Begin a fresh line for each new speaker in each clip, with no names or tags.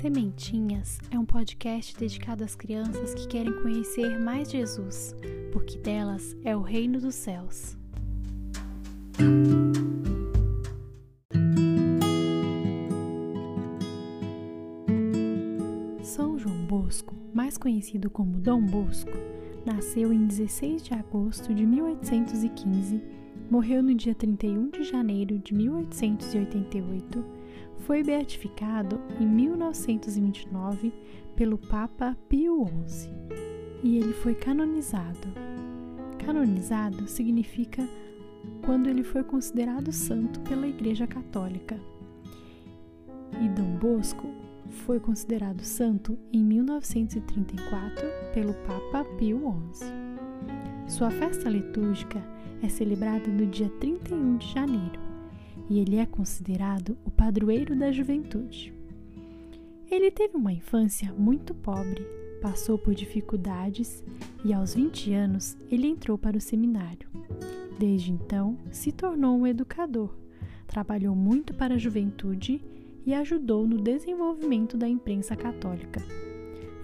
Sementinhas é um podcast dedicado às crianças que querem conhecer mais Jesus, porque delas é o reino dos céus. São João Bosco, mais conhecido como Dom Bosco, nasceu em 16 de agosto de 1815, morreu no dia 31 de janeiro de 1888 foi beatificado em 1929 pelo Papa Pio XI e ele foi canonizado. Canonizado significa quando ele foi considerado santo pela Igreja Católica. E Dom Bosco foi considerado santo em 1934 pelo Papa Pio XI. Sua festa litúrgica é celebrada no dia 31 de janeiro e ele é considerado o padroeiro da juventude. Ele teve uma infância muito pobre, passou por dificuldades e, aos 20 anos, ele entrou para o seminário. Desde então, se tornou um educador, trabalhou muito para a juventude e ajudou no desenvolvimento da imprensa católica.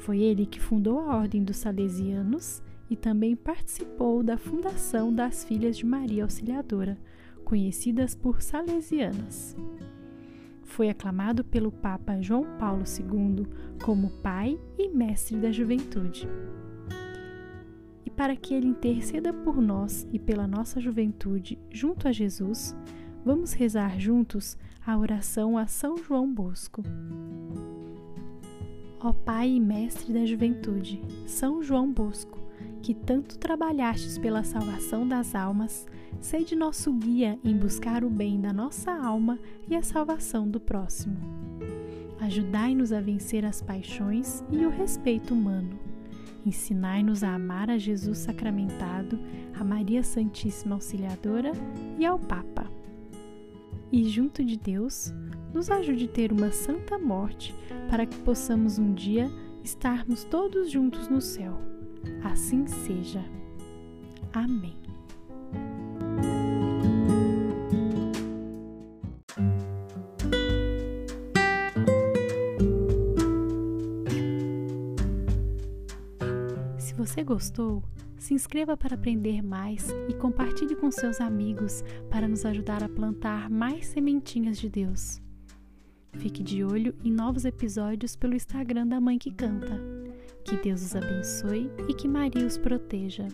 Foi ele que fundou a Ordem dos Salesianos e também participou da fundação das Filhas de Maria Auxiliadora, conhecidas por salesianas. Foi aclamado pelo Papa João Paulo II como pai e mestre da juventude. E para que ele interceda por nós e pela nossa juventude junto a Jesus, vamos rezar juntos a oração a São João Bosco. Ó Pai e Mestre da Juventude, São João Bosco, que tanto trabalhastes pela salvação das almas, sede nosso guia em buscar o bem da nossa alma e a salvação do próximo. Ajudai-nos a vencer as paixões e o respeito humano. Ensinai-nos a amar a Jesus sacramentado, a Maria Santíssima Auxiliadora e ao Papa. E junto de Deus, nos ajude a ter uma santa morte para que possamos um dia estarmos todos juntos no céu Assim seja. Amém. Se você gostou, se inscreva para aprender mais e compartilhe com seus amigos para nos ajudar a plantar mais sementinhas de Deus. Fique de olho em novos episódios pelo Instagram da Mãe que Canta. Que Deus os abençoe e que Maria os proteja.